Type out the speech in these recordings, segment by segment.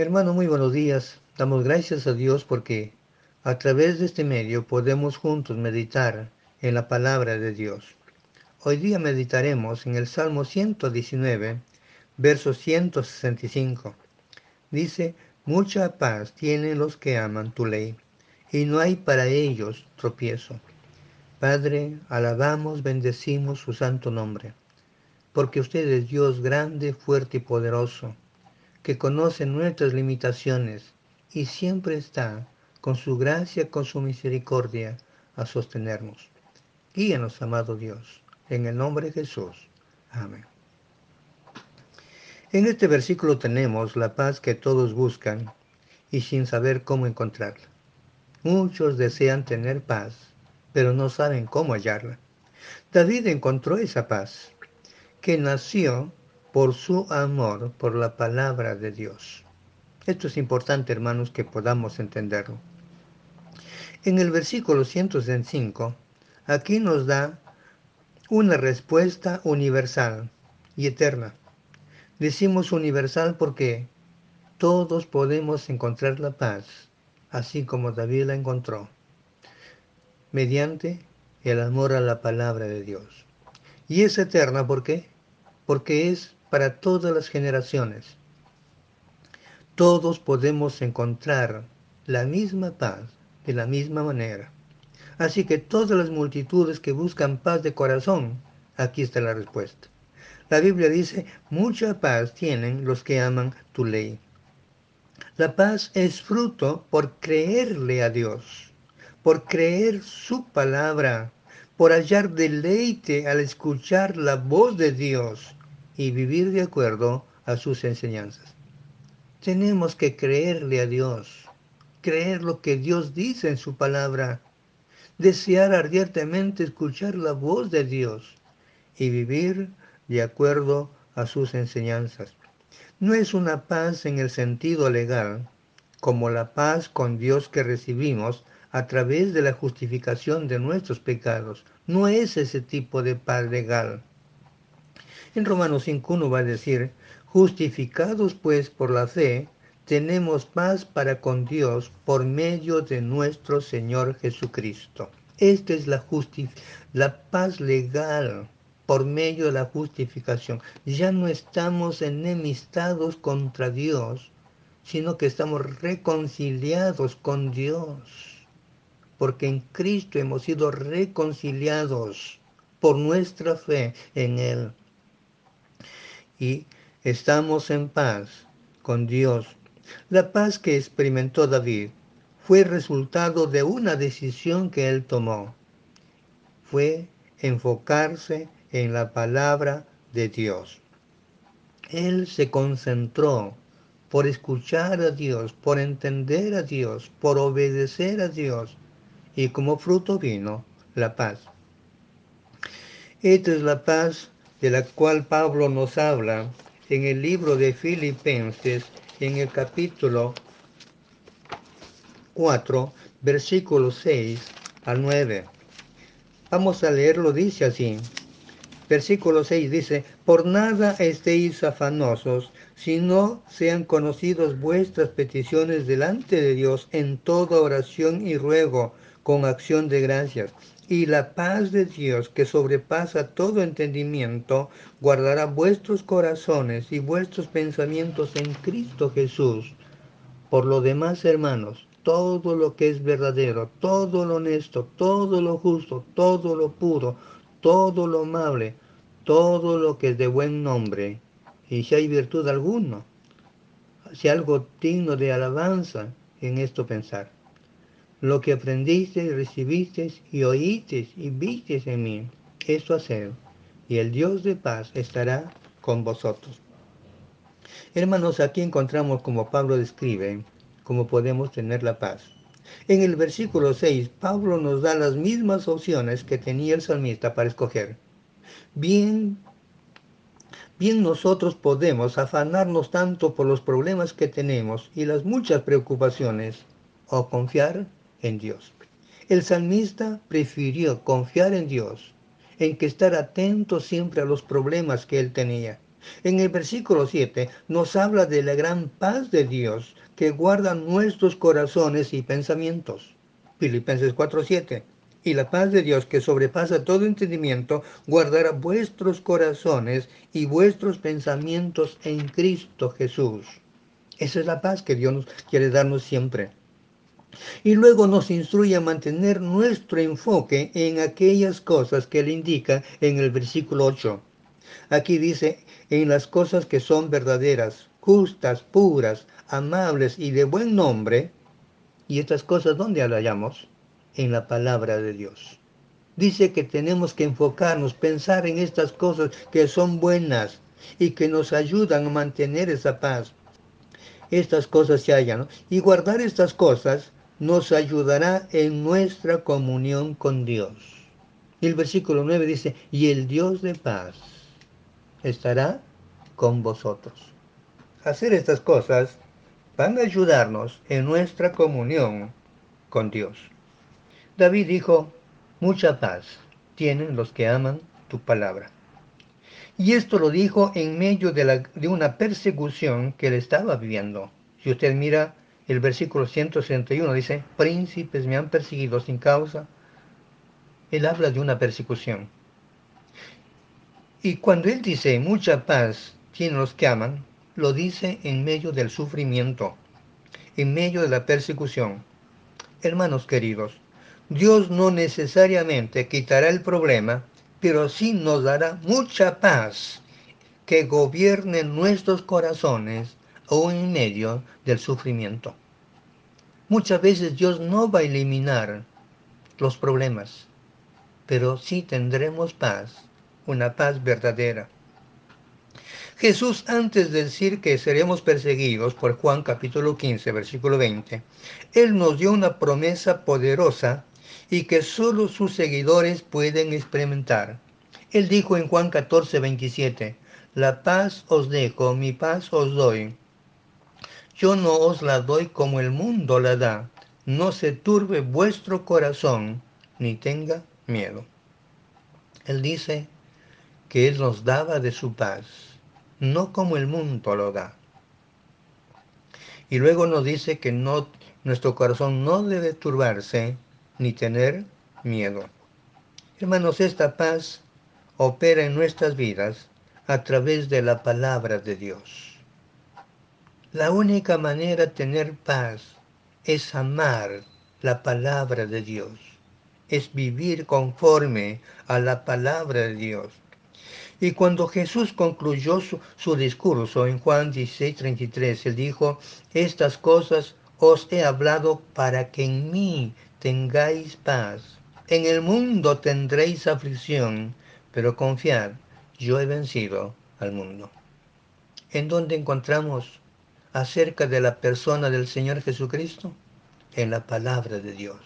Hermano, muy buenos días. Damos gracias a Dios porque a través de este medio podemos juntos meditar en la palabra de Dios. Hoy día meditaremos en el Salmo 119, verso 165. Dice, mucha paz tienen los que aman tu ley, y no hay para ellos tropiezo. Padre, alabamos, bendecimos su santo nombre, porque usted es Dios grande, fuerte y poderoso que conoce nuestras limitaciones y siempre está con su gracia, con su misericordia a sostenernos. Guíanos, amado Dios, en el nombre de Jesús. Amén. En este versículo tenemos la paz que todos buscan y sin saber cómo encontrarla. Muchos desean tener paz, pero no saben cómo hallarla. David encontró esa paz, que nació por su amor por la palabra de Dios. Esto es importante, hermanos, que podamos entenderlo. En el versículo 105, aquí nos da una respuesta universal y eterna. Decimos universal porque todos podemos encontrar la paz, así como David la encontró, mediante el amor a la palabra de Dios. Y es eterna, ¿por qué? Porque es para todas las generaciones. Todos podemos encontrar la misma paz de la misma manera. Así que todas las multitudes que buscan paz de corazón, aquí está la respuesta. La Biblia dice, mucha paz tienen los que aman tu ley. La paz es fruto por creerle a Dios, por creer su palabra, por hallar deleite al escuchar la voz de Dios y vivir de acuerdo a sus enseñanzas. Tenemos que creerle a Dios, creer lo que Dios dice en su palabra, desear ardientemente escuchar la voz de Dios y vivir de acuerdo a sus enseñanzas. No es una paz en el sentido legal, como la paz con Dios que recibimos a través de la justificación de nuestros pecados. No es ese tipo de paz legal. En Romanos 5.1 va a decir, justificados pues por la fe, tenemos paz para con Dios por medio de nuestro Señor Jesucristo. Esta es la, la paz legal por medio de la justificación. Ya no estamos enemistados contra Dios, sino que estamos reconciliados con Dios. Porque en Cristo hemos sido reconciliados por nuestra fe en Él y estamos en paz con Dios. La paz que experimentó David fue resultado de una decisión que él tomó. Fue enfocarse en la palabra de Dios. Él se concentró por escuchar a Dios, por entender a Dios, por obedecer a Dios, y como fruto vino la paz. Esta es la paz de la cual Pablo nos habla en el libro de Filipenses, en el capítulo 4, versículos 6 al 9. Vamos a leerlo, dice así. Versículo 6 dice, por nada estéis afanosos, sino sean conocidos vuestras peticiones delante de Dios en toda oración y ruego, con acción de gracias y la paz de Dios, que sobrepasa todo entendimiento, guardará vuestros corazones y vuestros pensamientos en Cristo Jesús. Por lo demás, hermanos, todo lo que es verdadero, todo lo honesto, todo lo justo, todo lo puro, todo lo amable, todo lo que es de buen nombre, y si hay virtud alguna, si algo digno de alabanza, en esto pensar lo que aprendiste, recibiste y oíste y viste en mí, esto hacer, y el Dios de paz estará con vosotros. Hermanos, aquí encontramos como Pablo describe cómo podemos tener la paz. En el versículo 6, Pablo nos da las mismas opciones que tenía el salmista para escoger. Bien, bien nosotros podemos afanarnos tanto por los problemas que tenemos y las muchas preocupaciones, o confiar en Dios. El salmista prefirió confiar en Dios, en que estar atento siempre a los problemas que él tenía. En el versículo 7 nos habla de la gran paz de Dios que guarda nuestros corazones y pensamientos. Filipenses 4:7. Y la paz de Dios que sobrepasa todo entendimiento guardará vuestros corazones y vuestros pensamientos en Cristo Jesús. Esa es la paz que Dios nos quiere darnos siempre. Y luego nos instruye a mantener nuestro enfoque en aquellas cosas que le indica en el versículo 8. Aquí dice, en las cosas que son verdaderas, justas, puras, amables y de buen nombre. ¿Y estas cosas dónde las hallamos? En la palabra de Dios. Dice que tenemos que enfocarnos, pensar en estas cosas que son buenas y que nos ayudan a mantener esa paz. Estas cosas se hallan. Y guardar estas cosas nos ayudará en nuestra comunión con Dios. Y el versículo 9 dice, y el Dios de paz estará con vosotros. Hacer estas cosas van a ayudarnos en nuestra comunión con Dios. David dijo, mucha paz tienen los que aman tu palabra. Y esto lo dijo en medio de, de una persecución que él estaba viviendo. Si usted mira el versículo 161, dice, príncipes me han perseguido sin causa. Él habla de una persecución. Y cuando él dice, mucha paz tienen los que aman, lo dice en medio del sufrimiento, en medio de la persecución. Hermanos queridos, Dios no necesariamente quitará el problema, pero sí nos dará mucha paz que gobierne nuestros corazones aún en medio del sufrimiento. Muchas veces Dios no va a eliminar los problemas, pero sí tendremos paz una paz verdadera. Jesús, antes de decir que seremos perseguidos por Juan capítulo 15, versículo 20, Él nos dio una promesa poderosa y que solo sus seguidores pueden experimentar. Él dijo en Juan 14, 27, La paz os dejo, mi paz os doy. Yo no os la doy como el mundo la da. No se turbe vuestro corazón, ni tenga miedo. Él dice, que Él nos daba de su paz, no como el mundo lo da. Y luego nos dice que no, nuestro corazón no debe turbarse ni tener miedo. Hermanos, esta paz opera en nuestras vidas a través de la palabra de Dios. La única manera de tener paz es amar la palabra de Dios, es vivir conforme a la palabra de Dios. Y cuando Jesús concluyó su, discurso en Juan 16, 33, él dijo, estas cosas os he hablado para que en mí tengáis paz. En el mundo tendréis aflicción, pero confiad, yo he vencido al mundo. ¿En dónde encontramos acerca de la persona del Señor Jesucristo? En la palabra de Dios.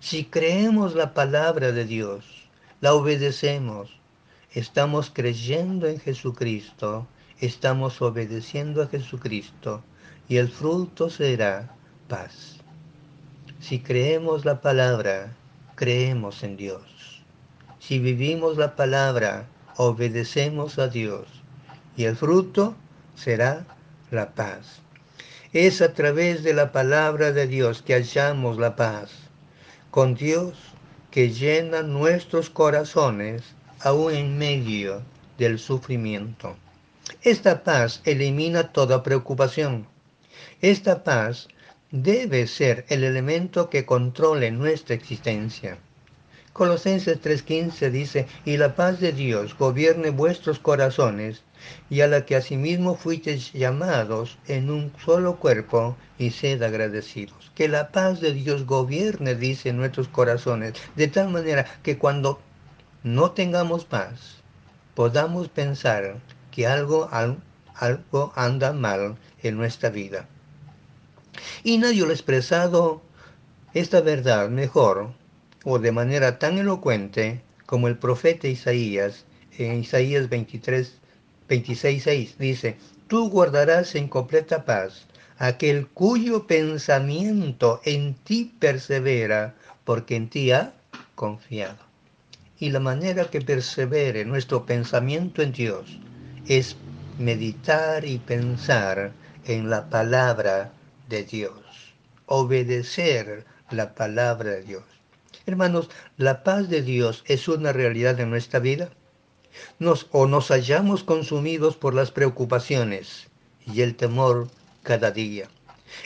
Si creemos la palabra de Dios, la obedecemos, estamos creyendo en Jesucristo, estamos obedeciendo a Jesucristo y el fruto será paz. Si creemos la palabra, creemos en Dios. Si vivimos la palabra, obedecemos a Dios y el fruto será la paz. Es a través de la palabra de Dios que hallamos la paz. Con Dios que llena nuestros corazones aún en medio del sufrimiento. Esta paz elimina toda preocupación. Esta paz debe ser el elemento que controle nuestra existencia. Colosenses 3:15 dice, y la paz de Dios gobierne vuestros corazones, y a la que asimismo fuisteis llamados en un solo cuerpo, y sed agradecidos. Que la paz de Dios gobierne, dice, nuestros corazones, de tal manera que cuando no tengamos paz, podamos pensar que algo, algo anda mal en nuestra vida. Y nadie lo ha expresado esta verdad mejor o de manera tan elocuente como el profeta Isaías en Isaías 23, 26, 6 dice, tú guardarás en completa paz aquel cuyo pensamiento en ti persevera, porque en ti ha confiado y la manera que persevere nuestro pensamiento en Dios es meditar y pensar en la palabra de Dios, obedecer la palabra de Dios. Hermanos, la paz de Dios es una realidad en nuestra vida. Nos, o nos hallamos consumidos por las preocupaciones y el temor cada día.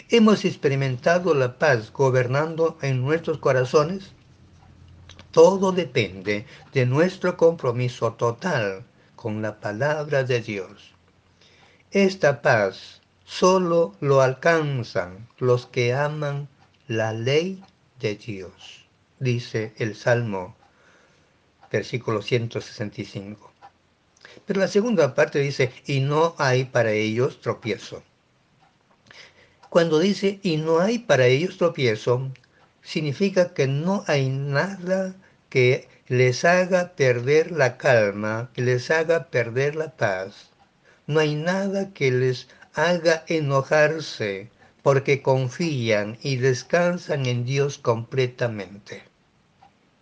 Hemos experimentado la paz gobernando en nuestros corazones. Todo depende de nuestro compromiso total con la palabra de Dios. Esta paz solo lo alcanzan los que aman la ley de Dios, dice el Salmo, versículo 165. Pero la segunda parte dice, y no hay para ellos tropiezo. Cuando dice, y no hay para ellos tropiezo, significa que no hay nada que les haga perder la calma, que les haga perder la paz. No hay nada que les haga enojarse, porque confían y descansan en Dios completamente.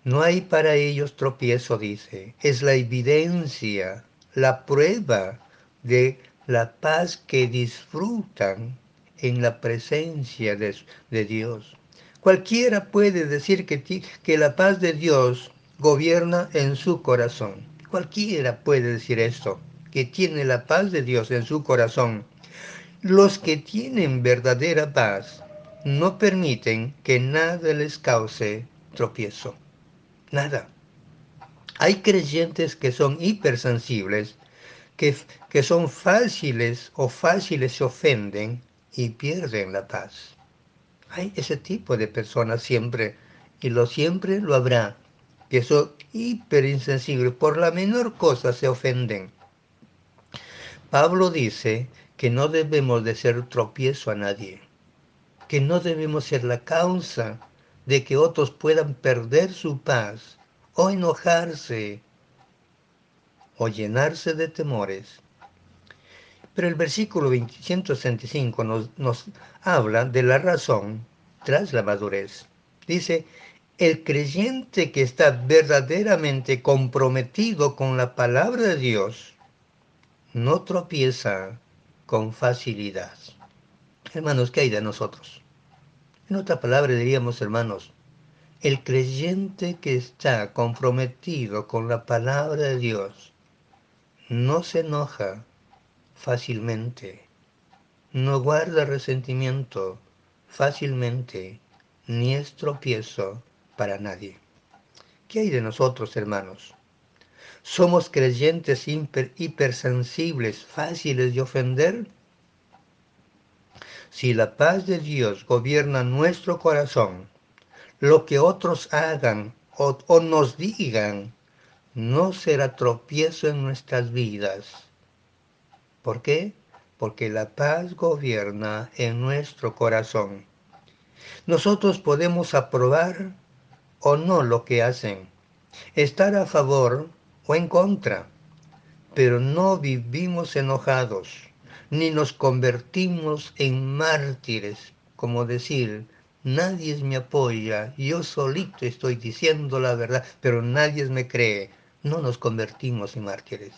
No hay para ellos tropiezo, dice. Es la evidencia, la prueba de la paz que disfrutan en la presencia de, Dios. Cualquiera puede decir que, que la paz de Dios gobierna en su corazón. Cualquiera puede decir esto, que tiene la paz de Dios en su corazón. Los que tienen verdadera paz no permiten que nada les cause tropiezo. Nada. Hay creyentes que son hipersensibles, que, que son fáciles o fáciles se ofenden y pierden la paz. Hay ese tipo de personas siempre, y lo siempre lo habrá, que son hiperinsensibles, por la menor cosa se ofenden. Pablo dice que no debemos de ser tropiezo a nadie, que no debemos ser la causa de que otros puedan perder su paz o enojarse o llenarse de temores. Pero el versículo 165 nos, nos habla de la razón tras la madurez. Dice, el creyente que está verdaderamente comprometido con la palabra de Dios no tropieza con facilidad. Hermanos, ¿qué hay de nosotros? En otra palabra diríamos, hermanos, el creyente que está comprometido con la palabra de Dios no se enoja fácilmente, no guarda resentimiento fácilmente, ni es tropiezo para nadie. ¿Qué hay de nosotros, hermanos? ¿Somos creyentes hipersensibles, fáciles de ofender? Si la paz de Dios gobierna nuestro corazón, lo que otros hagan o, o nos digan no será tropiezo en nuestras vidas ¿Por qué? Porque la paz gobierna en nuestro corazón. Nosotros podemos aprobar o no lo que hacen, estar a favor o en contra, pero no vivimos enojados, ni nos convertimos en mártires, como decir, nadie me apoya, yo solito estoy diciendo la verdad, pero nadie me cree. No nos convertimos en mártires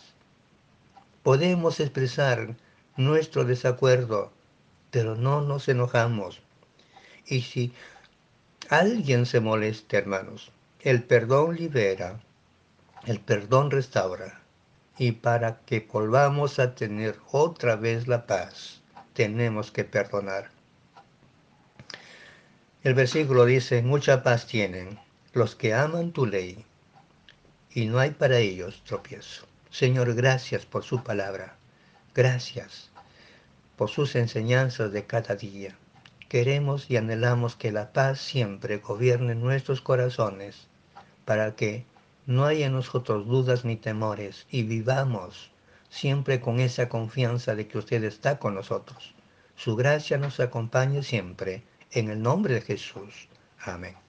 podemos expresar nuestro desacuerdo, pero no nos enojamos. Y si alguien se molesta, hermanos, el perdón libera, el perdón restaura. Y para que volvamos a tener otra vez la paz, tenemos que perdonar. El versículo dice, mucha paz tienen los que aman tu ley, y no hay para ellos tropiezo. Señor, gracias por su palabra. Gracias por sus enseñanzas de cada día. Queremos y anhelamos que la paz siempre gobierne nuestros corazones para que no haya en nosotros dudas ni temores y vivamos siempre con esa confianza de que usted está con nosotros. Su gracia nos acompañe siempre. En el nombre de Jesús. Amén.